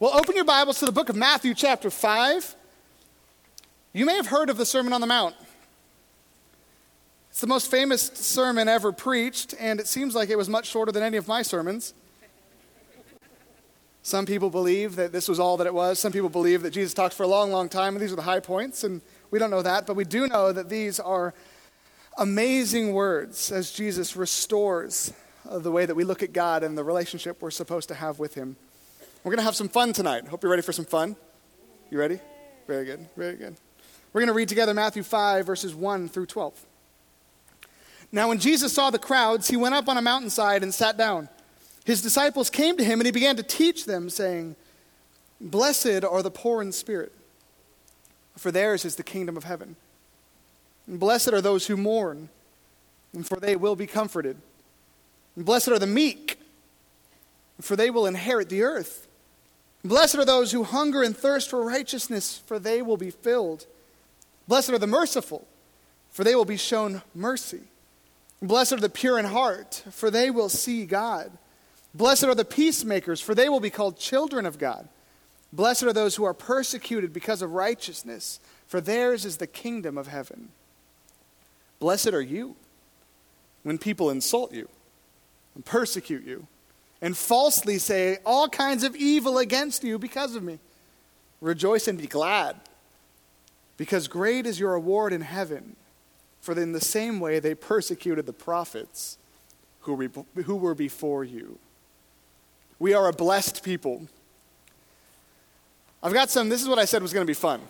Well, open your Bibles to the book of Matthew, chapter 5. You may have heard of the Sermon on the Mount. It's the most famous sermon ever preached, and it seems like it was much shorter than any of my sermons. Some people believe that this was all that it was. Some people believe that Jesus talked for a long, long time, and these are the high points, and we don't know that, but we do know that these are amazing words as Jesus restores the way that we look at God and the relationship we're supposed to have with Him. We're going to have some fun tonight. Hope you're ready for some fun. You ready? Very good. Very good. We're going to read together Matthew 5, verses 1 through 12. Now, when Jesus saw the crowds, he went up on a mountainside and sat down. His disciples came to him, and he began to teach them, saying, Blessed are the poor in spirit, for theirs is the kingdom of heaven. And blessed are those who mourn, for they will be comforted. And blessed are the meek, for they will inherit the earth. Blessed are those who hunger and thirst for righteousness, for they will be filled. Blessed are the merciful, for they will be shown mercy. Blessed are the pure in heart, for they will see God. Blessed are the peacemakers, for they will be called children of God. Blessed are those who are persecuted because of righteousness, for theirs is the kingdom of heaven. Blessed are you when people insult you and persecute you and falsely say all kinds of evil against you because of me. Rejoice and be glad, because great is your reward in heaven. For in the same way they persecuted the prophets who were, who were before you. We are a blessed people. I've got some, this is what I said was going to be fun.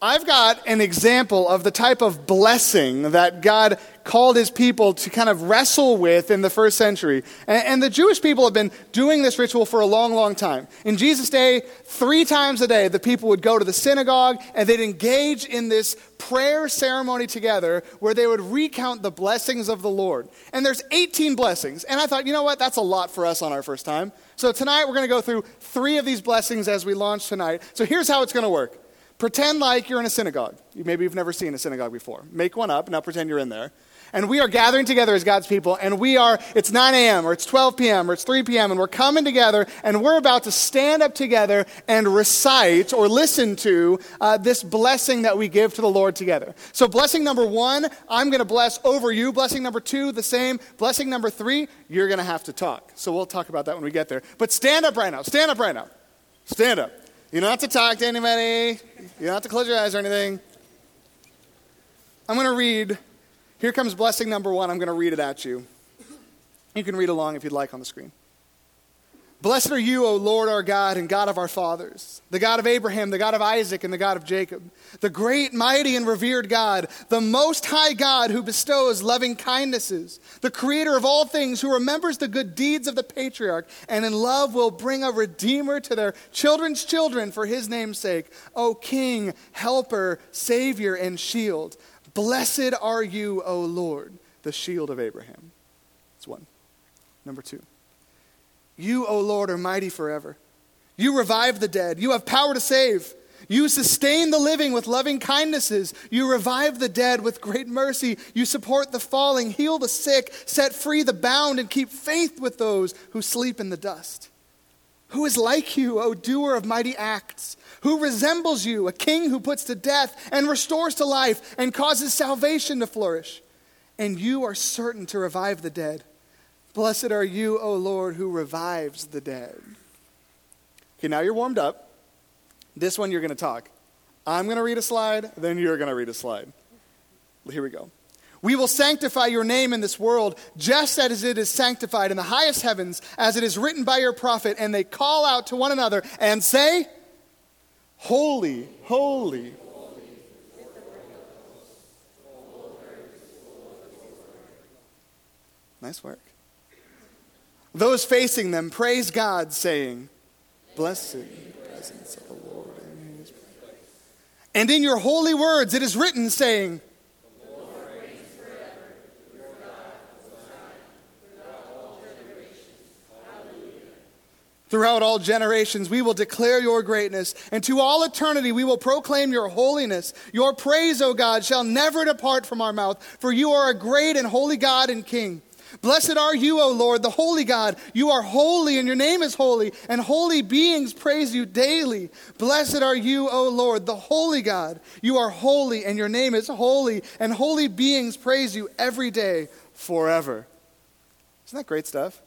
I've got an example of the type of blessing that God called his people to kind of wrestle with in the first century. And, and, the Jewish people have been doing this ritual for a long, long time. In Jesus' day, three times a day, the people would go to the synagogue and they'd engage in this prayer ceremony together where they would recount the blessings of the Lord. And there's 18 blessings. And I thought, you know what? That's a lot for us on our first time. So tonight we're going to go through three of these blessings as we launch tonight. So here's how it's going to work. Pretend like you're in a synagogue. Maybe you've never seen a synagogue before. Make one up, now pretend you're in there. And we are gathering together as God's people, and we are, it's 9 a.m., or it's 12 p.m., or it's 3 p.m., and we're coming together, and we're about to stand up together and recite or listen to uh, this blessing that we give to the Lord together. So, blessing number one, I'm going to bless over you. Blessing number two, the same. Blessing number three, you're going to have to talk. So, we'll talk about that when we get there. But stand up right now. Stand up right now. Stand up. You don't have to talk to anybody. You don't have to close your eyes or anything. I'm going to read. Here comes blessing number one. I'm going to read it at you. You can read along if you'd like on the screen. Blessed are you, O Lord our God and God of our fathers, the God of Abraham, the God of Isaac, and the God of Jacob, the great, mighty, and revered God, the most high God who bestows loving kindnesses, the creator of all things, who remembers the good deeds of the patriarch, and in love will bring a redeemer to their children's children for his name's sake. O King, helper, savior, and shield. Blessed are you, O Lord, the shield of Abraham. That's one. Number two. You, O Lord, are mighty forever. You revive the dead. You have power to save. You sustain the living with loving kindnesses. You revive the dead with great mercy. You support the falling, heal the sick, set free the bound, and keep faith with those who sleep in the dust. Who is like you, O doer of mighty acts? Who resembles you, a king who puts to death and restores to life and causes salvation to flourish? And you are certain to revive the dead. Blessed are you, O Lord, who revives the dead. Okay, now you're warmed up. This one you're going to talk. I'm going to read a slide, then you're going to read a slide. Here we go. We will sanctify your name in this world, just as it is sanctified in the highest heavens, as it is written by your prophet. And they call out to one another and say, Holy, holy. Nice work. Those facing them praise God, saying, Blessed presence of the Lord. And in your holy words it is written, saying, Throughout all generations, we will declare your greatness, and to all eternity, we will proclaim your holiness. Your praise, O God, shall never depart from our mouth, for you are a great and holy God and King. Blessed are you, O Lord, the holy God. You are holy, and your name is holy, and holy beings praise you daily. Blessed are you, O Lord, the holy God. You are holy, and your name is holy, and holy beings praise you every day forever. Isn't that great stuff?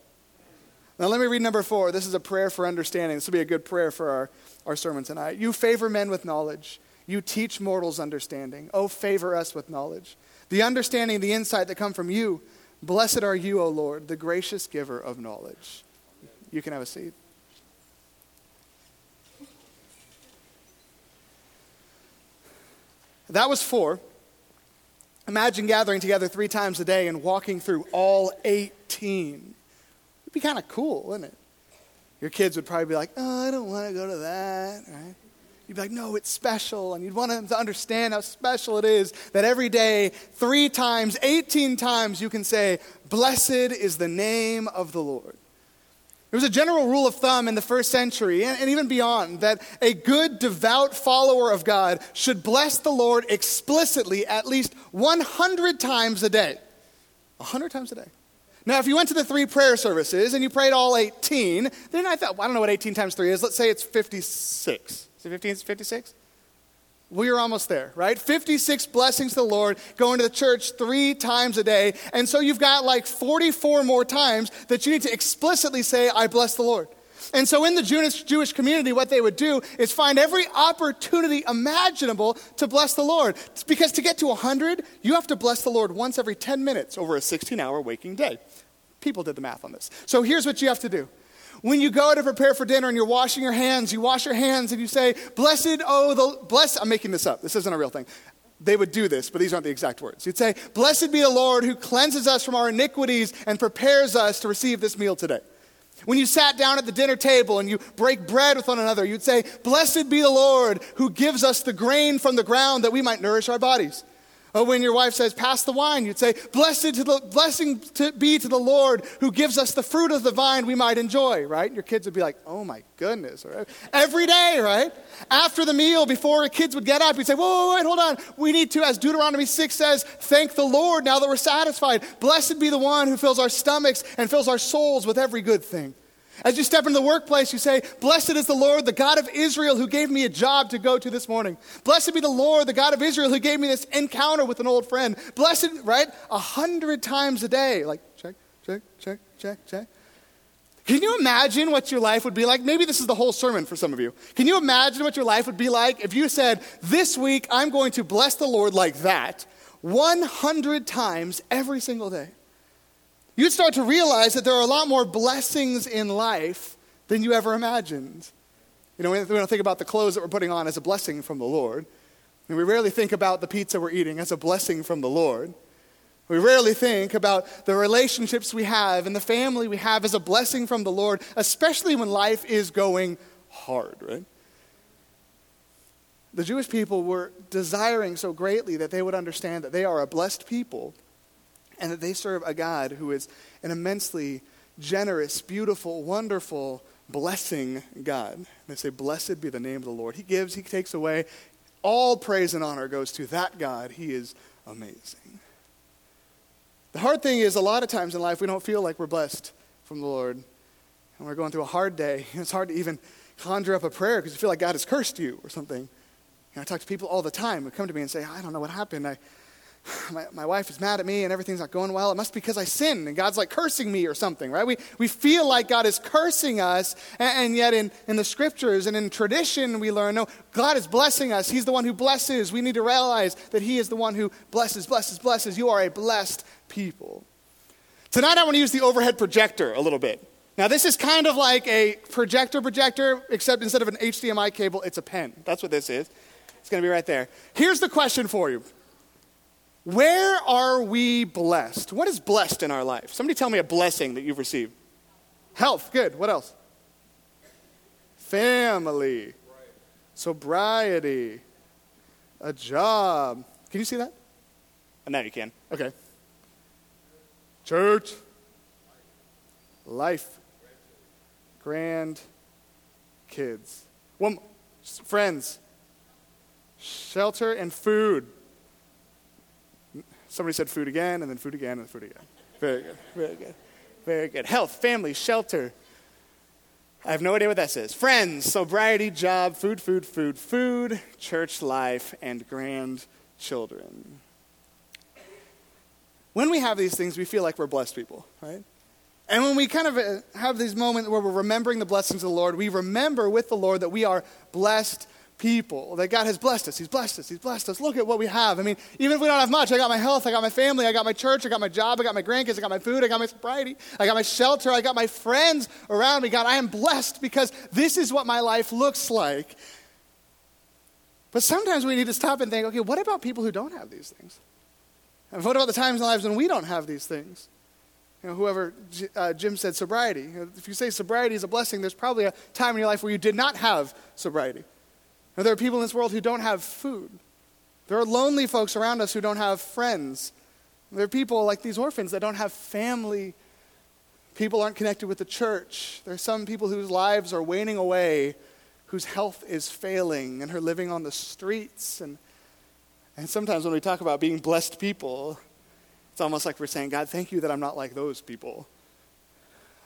Now, let me read number four. This is a prayer for understanding. This will be a good prayer for our, our sermon tonight. You favor men with knowledge, you teach mortals understanding. Oh, favor us with knowledge. The understanding, the insight that come from you. Blessed are you, O Lord, the gracious giver of knowledge. You can have a seat. That was four. Imagine gathering together three times a day and walking through all 18. It'd be kind of cool, wouldn't it? Your kids would probably be like, oh, I don't want to go to that, right? You'd be like, no, it's special. And you'd want them to understand how special it is that every day, three times, 18 times, you can say, Blessed is the name of the Lord. There was a general rule of thumb in the first century and, and, even beyond that a good, devout follower of God should bless the Lord explicitly at least 100 times a day. 100 times a day. Now, if you went to the three prayer services and you prayed all 18, then I thought, well, I don't know what 18 times 3 is. Let's say it's 56. Is it 15, 56? We are almost there, right? 56 blessings to the Lord, going to the church three times a day. And so you've got like 44 more times that you need to explicitly say, I bless the Lord. And so in the Jewish, Jewish community, what they would do is find every opportunity imaginable to bless the Lord. Because to get to 100, you have to bless the Lord once every 10 minutes over a 16 hour waking day. People did the math on this. So here's what you have to do when you go to prepare for dinner and you're washing your hands, you wash your hands and you say, Blessed, oh, the, bless, I'm making this up. This isn't a real thing. They would do this, but these aren't the exact words. You'd say, Blessed be the Lord who cleanses us from our iniquities and prepares us to receive this meal today. When you sat down at the dinner table and you break bread with one another, you'd say, Blessed be the Lord who gives us the grain from the ground that we might nourish our bodies. Or when your wife says, Pass the wine, you'd say, Blessed to the blessing to be to the Lord who gives us the fruit of the vine we might enjoy, right? Your kids would be like, Oh my goodness, right? Every day, right? After the meal, before kids would get up, you'd say, Whoa, whoa, wait, hold on. We need to, as Deuteronomy 6 says, thank the Lord now that we're satisfied. Blessed be the one who fills our stomachs and fills our souls with every good thing. As you step into the workplace, you say, Blessed is the Lord, the God of Israel, who gave me a job to go to this morning. Blessed be the Lord, the God of Israel, who gave me this encounter with an old friend. Blessed, right? A hundred times a day. Like, check, check, check, check, check. Can you imagine what your life would be like? Maybe this is the whole sermon for some of you. Can you imagine what your life would be like if you said, This week I'm going to bless the Lord like that 100 times every single day? You'd start to realize that there are a lot more blessings in life than you ever imagined. You know, we don't think about the clothes that we're putting on as a blessing from the Lord. And we rarely think about the pizza we're eating as a blessing from the Lord. We rarely think about the relationships we have and the family we have as a blessing from the Lord, especially when life is going hard, right? The Jewish people were desiring so greatly that they would understand that they are a blessed people and that they serve a God who is an immensely generous, beautiful, wonderful, blessing God. And they say, Blessed be the name of the Lord. He gives, He takes away. All praise and honor goes to that God. He is amazing. The hard thing is, a lot of times in life, we don't feel like we're blessed from the Lord. And we're going through a hard day. It's hard to even conjure up a prayer because you feel like God has cursed you or something. I talk to people all the time who come to me and say, I don't know what happened. I, my, my wife is mad at me and everything's not going well. It must be because I sinned and God's like cursing me or something, right? We, we feel like God is cursing us, and, and yet in, in the scriptures and in tradition, we learn no, God is blessing us. He's the one who blesses. We need to realize that He is the one who blesses, blesses, blesses. You are a blessed people. Tonight, I want to use the overhead projector a little bit. Now, this is kind of like a projector projector, except instead of an HDMI cable, it's a pen. That's what this is. It's going to be right there. Here's the question for you where are we blessed? What is blessed in our life? Somebody tell me a blessing that you've received. Health, good. What else? Family, sobriety, a job. Can you see that? And now you can. Okay. Church, life, grand kids, one, friends, shelter and food. Somebody said food again, and then food again, and food again. Very good. Very good. Very good. Health, family, shelter. I have no idea what that says. Friends, sobriety, job, food, food, food, food, church life, and grandchildren. When we have these things, we feel like we're blessed people, right? And when we kind of uh, have these moments where we're remembering the blessings of the Lord, we remember with the Lord that we are blessed people, that God has blessed us. He's blessed us. He's blessed us. Look at what we have. I mean, even if we don't have much, I got my health, I got my family, I got my church, I got my job, I got my grandkids, I got my food, I got my sobriety, I got my shelter, I got my friends around me. God, I am blessed because this is what my life looks like. But sometimes we need to stop and think okay, what about people who don't have these things? And what about the times in lives when we don't have these things? You know, whoever uh, Jim said sobriety. If you say sobriety is a blessing, there's probably a time in your life where you did not have sobriety. There are people in this world who don't have food. There are lonely folks around us who don't have friends. There are people like these orphans that don't have family. People aren't connected with the church. There are some people whose lives are waning away, whose health is failing, and are living on the streets. And, and sometimes when we talk about being blessed people, it's almost like we're saying, God, thank you that I'm not like those people.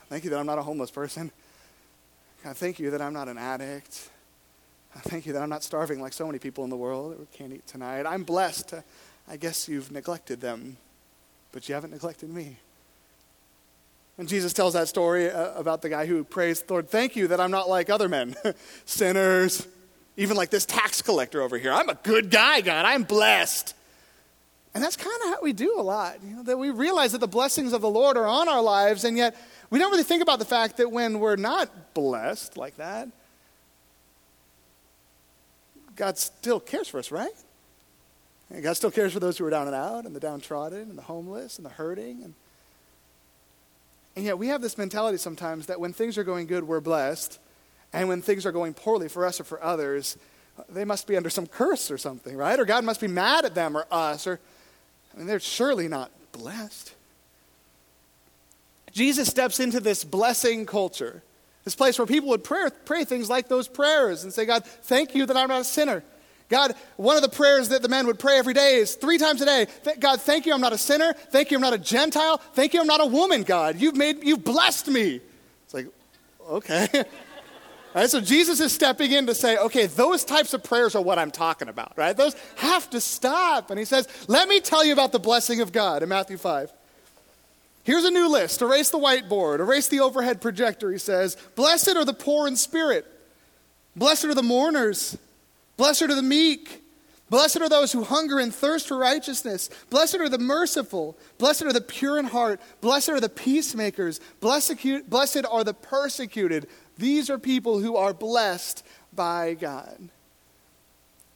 Thank you that I'm not a homeless person. God, thank you that I'm not an addict. Thank you that I'm not starving like so many people in the world that can't eat tonight. I'm blessed. I guess you've neglected them, but you haven't neglected me. And Jesus tells that story uh, about the guy who prays, Lord, thank you that I'm not like other men, sinners, even like this tax collector over here. I'm a good guy, God. I'm blessed. And that's kind of how we do a lot, you know, that we realize that the blessings of the Lord are on our lives, and yet we don't really think about the fact that when we're not blessed like that, God still cares for us, right? And God still cares for those who are down and out, and the downtrodden, and the homeless, and the hurting. And, and yet we have this mentality sometimes that when things are going good, we're blessed. And when things are going poorly for us or for others, they must be under some curse or something, right? Or God must be mad at them or us. Or, I mean, they're surely not blessed. Jesus steps into this blessing culture this place where people would pray, pray things like those prayers and say, God, thank you that I'm not a sinner. God, one of the prayers that the men would pray every day is three times a day. God, thank you I'm not a sinner. Thank you I'm not a Gentile. Thank you I'm not a woman, God. You've made, you've blessed me. It's like, okay. All right, so Jesus is stepping in to say, okay, those types of prayers are what I'm talking about, right? Those have to stop. And he says, let me tell you about the blessing of God in Matthew 5. Here's a new list. Erase the whiteboard, erase the overhead projector, he says. Blessed are the poor in spirit. Blessed are the mourners. Blessed are the meek. Blessed are those who hunger and thirst for righteousness. Blessed are the merciful. Blessed are the pure in heart. Blessed are the peacemakers. Blessed, are the persecuted. These are people who are blessed by God.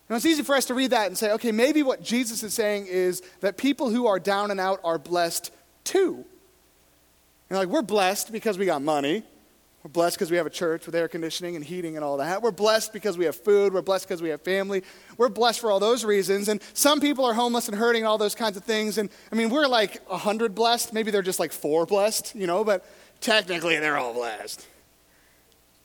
Now, it's easy for us to read that and say, okay, maybe what Jesus is saying is that people who are down and out are blessed too. Like, we're blessed because we got money. We're blessed because we have a church with air conditioning and heating and all that. We're blessed because we have food. We're blessed because we have family. We're blessed for all those reasons. And some people are homeless and hurting and all those kinds of things. And I mean, we're like 100 blessed. Maybe they're just like four blessed, you know, but technically they're all blessed.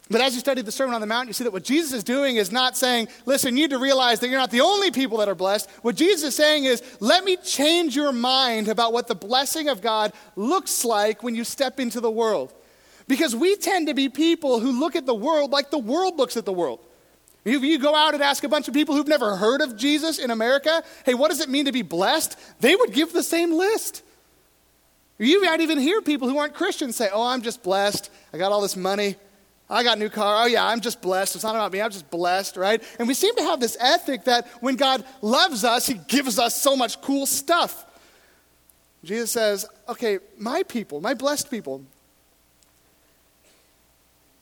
But as you study the Sermon on the Mount, you see that what Jesus is doing is not saying, listen, you need to realize that you're not the only people that are blessed. What Jesus is saying is, let me change your mind about what the blessing of God looks like when you step into the world. Because we tend to be people who look at the world like the world looks at the world. If you go out and ask a bunch of people who've never heard of Jesus in America, hey, what does it mean to be blessed? They would give the same list. You might even hear people who aren't Christians say, oh, I'm just blessed. I got all this money. I got a new car. Oh, yeah, I'm just blessed. It's not about me. I'm just blessed, right? And we seem to have this ethic that when God loves us, He gives us so much cool stuff. Jesus says, okay, my people, my blessed people,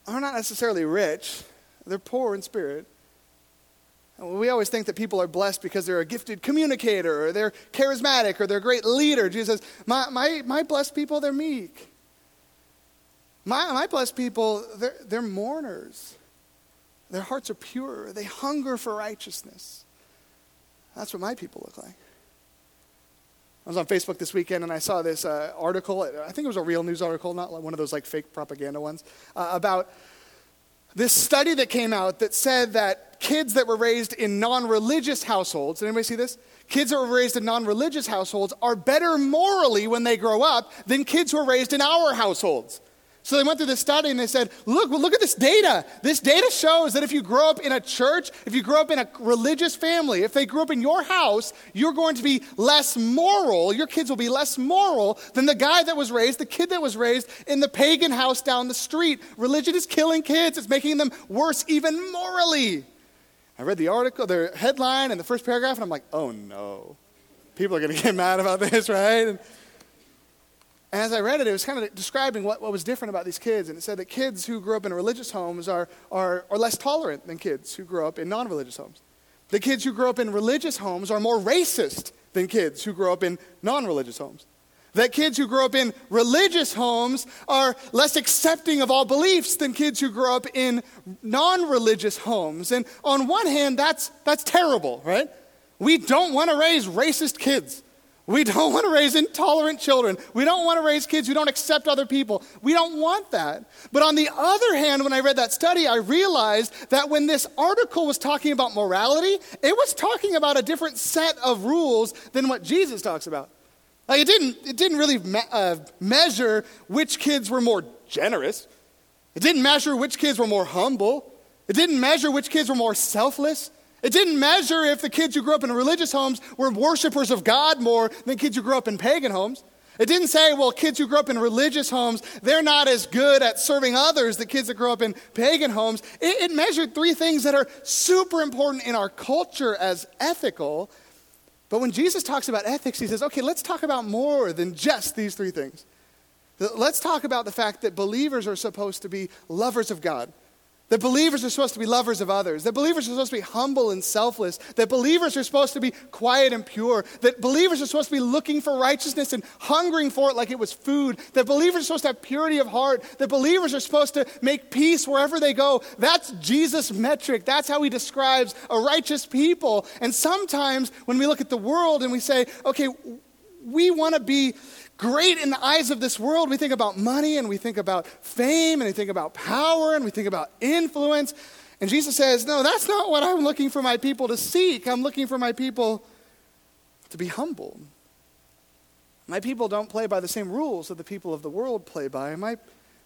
are not necessarily rich, they're poor in spirit. We always think that people are blessed because they're a gifted communicator or they're charismatic or they're a great leader. Jesus says, my, my, my blessed people, they're meek. My, my blessed people, they're, they're mourners. Their hearts are pure. They hunger for righteousness. That's what my people look like. I was on Facebook this weekend and I saw this uh, article. I think it was a real news article, not one of those like fake propaganda ones, uh, about this study that came out that said that kids that were raised in non religious households, did anybody see this? kids that were raised in non religious households are better morally when they grow up than kids who are raised in our households. So they went through this study and they said, look, well, look at this data. This data shows that if you grow up in a church, if you grow up in a religious family, if they grew up in your house, you're going to be less moral. Your kids will be less moral than the guy that was raised, the kid that was raised in the pagan house down the street. Religion is killing kids, it's making them worse even morally. I read the article, the headline, and the first paragraph, and I'm like, oh no. People are going to get mad about this, right? And, and as I read it, it was kind of describing what, what was different about these kids. And it said that kids who grew up in religious homes are, are, are less tolerant than kids who grew up in non religious homes. The kids who grow up in religious homes are more racist than kids who grow up in non religious homes. That kids who grow up in religious homes are less accepting of all beliefs than kids who grow up in non religious homes. And on one hand, that's, that's terrible, right? We don't want to raise racist kids. We don't want to raise intolerant children. We don't want to raise kids who don't accept other people. We don't want that. But on the other hand, when I read that study, I realized that when this article was talking about morality, it was talking about a different set of rules than what Jesus talks about. Like it didn't, it didn't really me- uh, measure which kids were more generous. It didn't measure which kids were more humble. It didn't measure which kids were more selfless. It didn't measure if the kids who grew up in religious homes were worshipers of God more than kids who grew up in pagan homes. It didn't say, well, kids who grew up in religious homes, they're not as good at serving others, the kids that grew up in pagan homes. It, it measured three things that are super important in our culture as ethical. But when Jesus talks about ethics, he says, okay, let's talk about more than just these three things. Let's talk about the fact that believers are supposed to be lovers of God. That believers are supposed to be lovers of others. That believers are supposed to be humble and selfless. That believers are supposed to be quiet and pure. That believers are supposed to be looking for righteousness and hungering for it like it was food. That believers are supposed to have purity of heart. That believers are supposed to make peace wherever they go. That's Jesus' metric. That's how he describes a righteous people. And sometimes when we look at the world and we say, okay, we want to be great in the eyes of this world. We think about money and we think about fame and we think about power and we think about influence. And Jesus says, No, that's not what I'm looking for my people to seek. I'm looking for my people to be humble. My people don't play by the same rules that the people of the world play by. My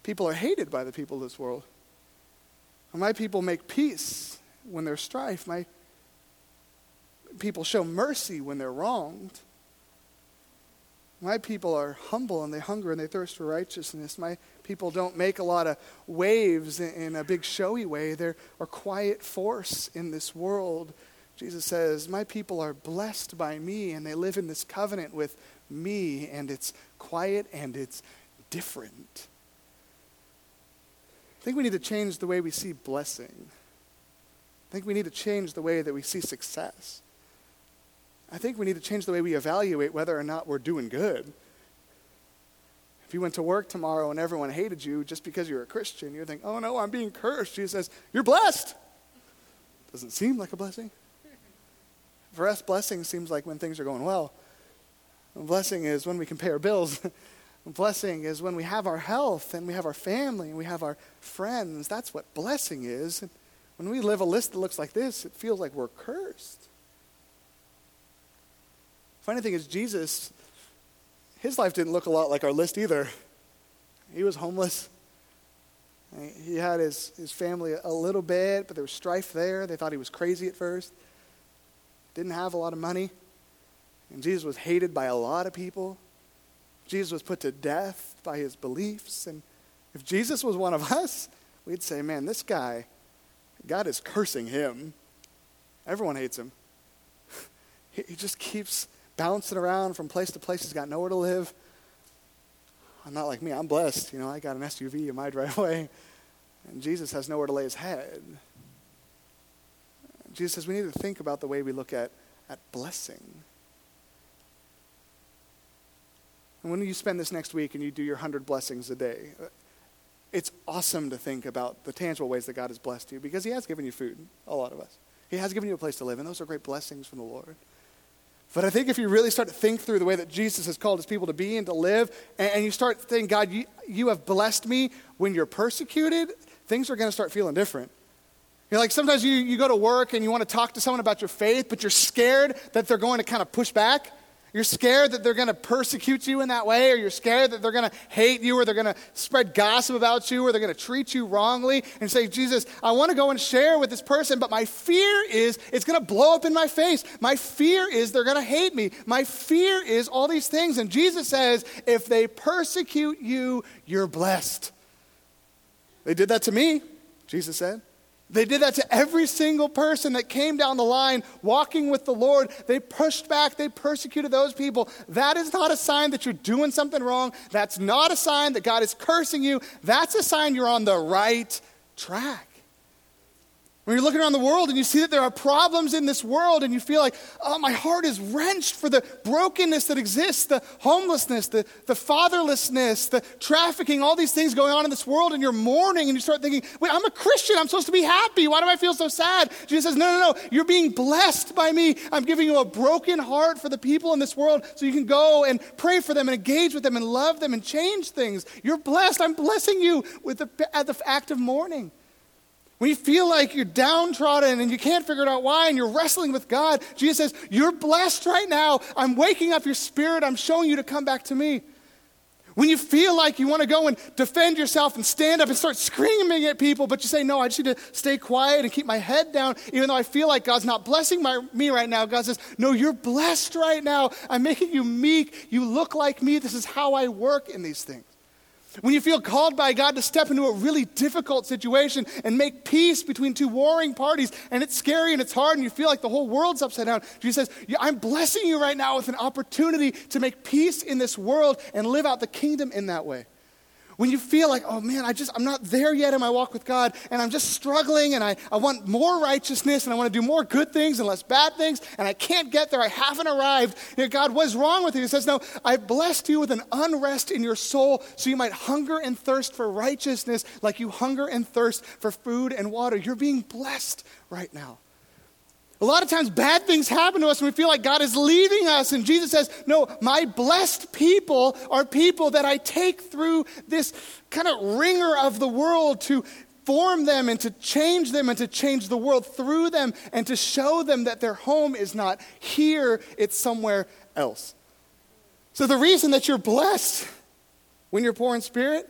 people are hated by the people of this world. My people make peace when there's strife. My people show mercy when they're wronged. My people are humble and they hunger and they thirst for righteousness. My people don't make a lot of waves in a big showy way. They're a quiet force in this world. Jesus says, My people are blessed by me and they live in this covenant with me, and it's quiet and it's different. I think we need to change the way we see blessing. I think we need to change the way that we see success. I think we need to change the way we evaluate whether or not we're doing good. If you went to work tomorrow and everyone hated you just because you're a Christian, you'd think, oh no, I'm being cursed. Jesus says, you're blessed. Doesn't seem like a blessing. For us, blessing seems like when things are going well. blessing is when we can pay our bills. blessing is when we have our health and we have our family and we have our friends. That's what blessing is. When we live a list that looks like this, it feels like we're cursed. Funny thing is, Jesus, his life didn't look a lot like our list either. He was homeless. He had his, his family a little bit, but there was strife there. They thought he was crazy at first. Didn't have a lot of money. And Jesus was hated by a lot of people. Jesus was put to death by his beliefs. And if Jesus was one of us, we'd say, man, this guy, God is cursing him. Everyone hates him. he just keeps bouncing around from place to place. He's got nowhere to live. I'm not like me. I'm blessed. You know, I got an SUV in my driveway. And Jesus has nowhere to lay his head. Jesus says we need to think about the way we look at, at blessing. And when you spend this next week and you do your 100 blessings a day, it's awesome to think about the tangible ways that God has blessed you because He has given you food, a lot of us. He has given you a place to live, and those are great blessings from the Lord. But I think if you really start to think through the way that Jesus has called his people to be and to live, and, and you start saying, God, you, you have blessed me when you're persecuted, things are going to start feeling different. You're like sometimes you, you go to work and you want to talk to someone about your faith, but you're scared that they're going to kind of push back. You're scared that they're going to persecute you in that way, or you're scared that they're going to hate you, or they're going to spread gossip about you, or they're going to treat you wrongly, and say, Jesus, I want to go and share with this person, but my fear is it's going to blow up in my face. My fear is they're going to hate me. My fear is all these things. And Jesus says, if they persecute you, you're blessed. They did that to me, Jesus said. They did that to every single person that came down the line walking with the Lord. They pushed back, they persecuted those people. That is not a sign that you're doing something wrong. That's not a sign that God is cursing you. That's a sign you're on the right track. When you're looking around the world and you see that there are problems in this world and you feel like, oh, my heart is wrenched for the brokenness that exists, the homelessness, the, the fatherlessness, the trafficking, all these things going on in this world, and you're mourning and you start thinking, wait, I'm a Christian. I'm supposed to be happy. Why do I feel so sad? Jesus says, no, no, no. You're being blessed by me. I'm giving you a broken heart for the people in this world so you can go and pray for them and engage with them and love them and change things. You're blessed. I'm blessing you with the, at the act of mourning. When you feel like you're downtrodden and you can't figure it out why and you're wrestling with God, Jesus says, You're blessed right now. I'm waking up your spirit. I'm showing you to come back to me. When you feel like you want to go and defend yourself and stand up and start screaming at people, but you say, No, I just need to stay quiet and keep my head down, even though I feel like God's not blessing my, me right now. God says, No, you're blessed right now. I'm making you meek. You look like me. This is how I work in these things. When you feel called by God to step into a really difficult situation and make peace between two warring parties, and it's scary and it's hard, and you feel like the whole world's upside down, Jesus says, I'm blessing you right now with an opportunity to make peace in this world and live out the kingdom in that way. When you feel like, oh man, I just, I'm not there yet in my walk with God, and I'm just struggling, and I, I want more righteousness, and I want to do more good things and less bad things, and I can't get there, I haven't arrived. You know, God, what's wrong with you? He says, no, I blessed you with an unrest in your soul so you might hunger and thirst for righteousness like you hunger and thirst for food and water. You're being blessed right now. A lot of times, bad things happen to us and we feel like God is leaving us. And Jesus says, No, my blessed people are people that I take through this kind of wringer of the world to form them and to change them and to change the world through them and to show them that their home is not here, it's somewhere else. So, the reason that you're blessed when you're poor in spirit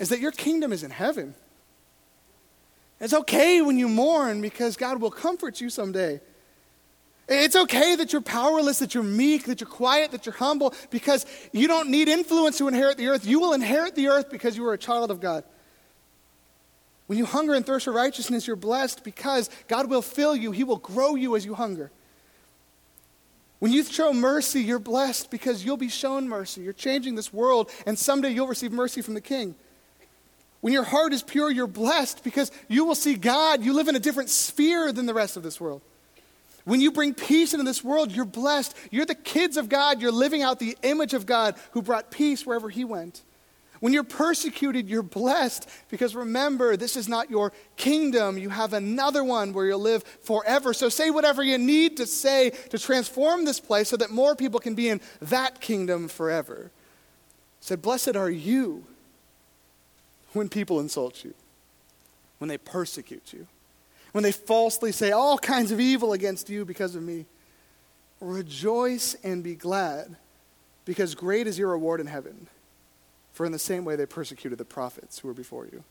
is that your kingdom is in heaven. It's okay when you mourn because God will comfort you someday. It's okay that you're powerless, that you're meek, that you're quiet, that you're humble, because you don't need influence to inherit the earth. You will inherit the earth because you are a child of God. When you hunger and thirst for righteousness, you're blessed because God will fill you, He will grow you as you hunger. When you show mercy, you're blessed because you'll be shown mercy. You're changing this world, and someday you'll receive mercy from the King. When your heart is pure, you're blessed because you will see God. You live in a different sphere than the rest of this world. When you bring peace into this world, you're blessed. You're the kids of God. You're living out the image of God who brought peace wherever He went. When you're persecuted, you're blessed because remember, this is not your kingdom. You have another one where you'll live forever. So say whatever you need to say to transform this place so that more people can be in that kingdom forever. Said, Blessed are you when people insult you, when they persecute you, when they falsely say all kinds of evil against you because of me. Rejoice and be glad, because great is your reward in heaven. For in the same way they persecuted the prophets who were before you.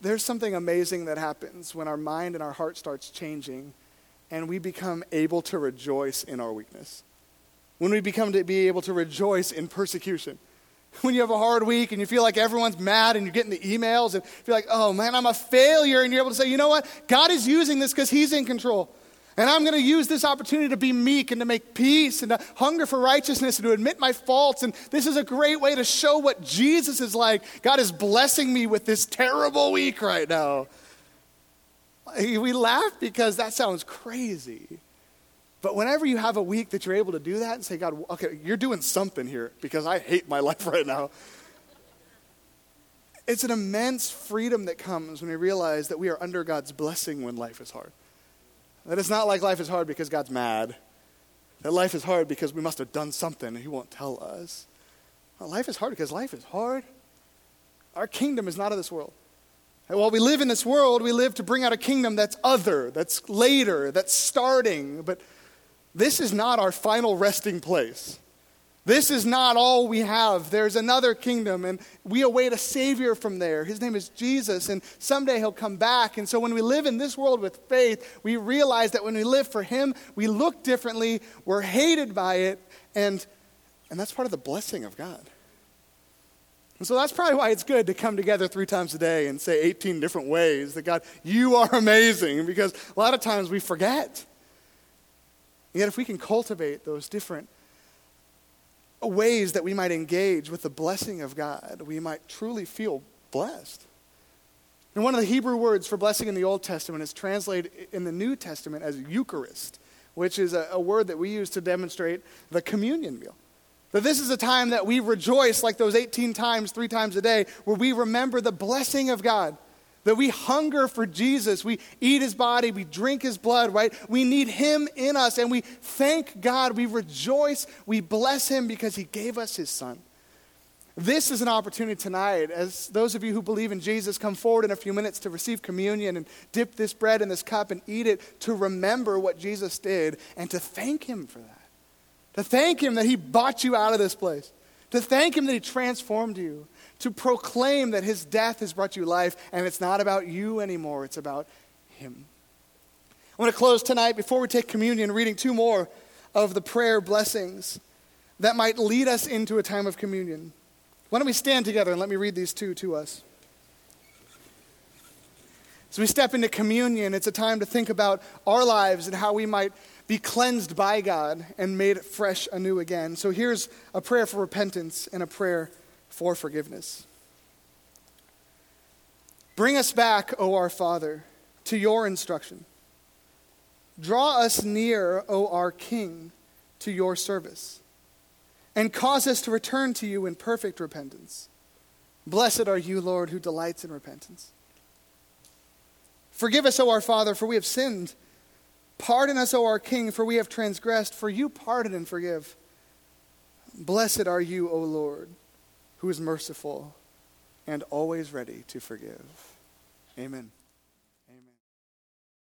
There's something amazing that happens when our mind and our heart starts changing and we become able to rejoice in our weakness. When we become to be able to rejoice in persecution when you have a hard week and you feel like everyone's mad and you're getting the emails and you're like, oh man, I'm a failure, and you're able to say, you know what? God is using this because He's in control. And I'm going to use this opportunity to be meek and to make peace and to hunger for righteousness and to admit my faults. And this is a great way to show what Jesus is like. God is blessing me with this terrible week right now. We laugh because that sounds crazy. But whenever you have a week that you're able to do that and say, God, okay, you're doing something here because I hate my life right now. It's an immense freedom that comes when we realize that we are under God's blessing when life is hard. That it's not like life is hard because God's mad. That life is hard because we must have done something and He won't tell us. Well, life is hard because life is hard. Our kingdom is not of this world. And while we live in this world, we live to bring out a kingdom that's other, that's later, that's starting. But this is not our final resting place. This is not all we have. There's another kingdom, and we await a Savior from there. His name is Jesus, and someday He'll come back. And so when we live in this world with faith, we realize that when we live for Him, we look differently, we're hated by it, and, and that's part of the blessing of God. And so that's probably why it's good to come together three times a day and say 18 different ways that God, you are amazing, because a lot of times we forget. And yet, if we can cultivate those different ways that we might engage with the blessing of God, we might truly feel blessed. And one of the Hebrew words for blessing in the Old Testament is translated in the New Testament as Eucharist, which is a, a word that we use to demonstrate the communion meal. That this is a time that we rejoice like those 18 times, three times a day, where we remember the blessing of God that we hunger for Jesus. We eat his body, we drink his blood, right? We need him in us, and we thank God. We rejoice, we bless him because he gave us his son. This is an opportunity tonight, as those of you who believe in Jesus come forward in a few minutes to receive communion and dip this bread in this cup and eat it, to remember what Jesus did and to thank him for that. To thank him that he bought you out of this place. To thank him that he transformed you to proclaim that his death has brought you life, and it's not about you anymore, it's about him. I want to close tonight before we take communion reading two more of the prayer blessings that might lead us into a time of communion. Why don't we stand together and let me read these two to us? As we step into communion, it's a time to think about our lives and how we might be cleansed by God and made fresh anew again. So here's a prayer for repentance and a prayer for forgiveness. Bring us back, O our Father, to your instruction. Draw us near, O our King, to your service, and cause us to return to you in perfect repentance. Blessed are you, Lord, who delights in repentance. Forgive us, O our Father, for we have sinned. Pardon us, O our King, for we have transgressed, for you pardon and forgive. Blessed are you, O Lord who is merciful and always ready to forgive. Amen.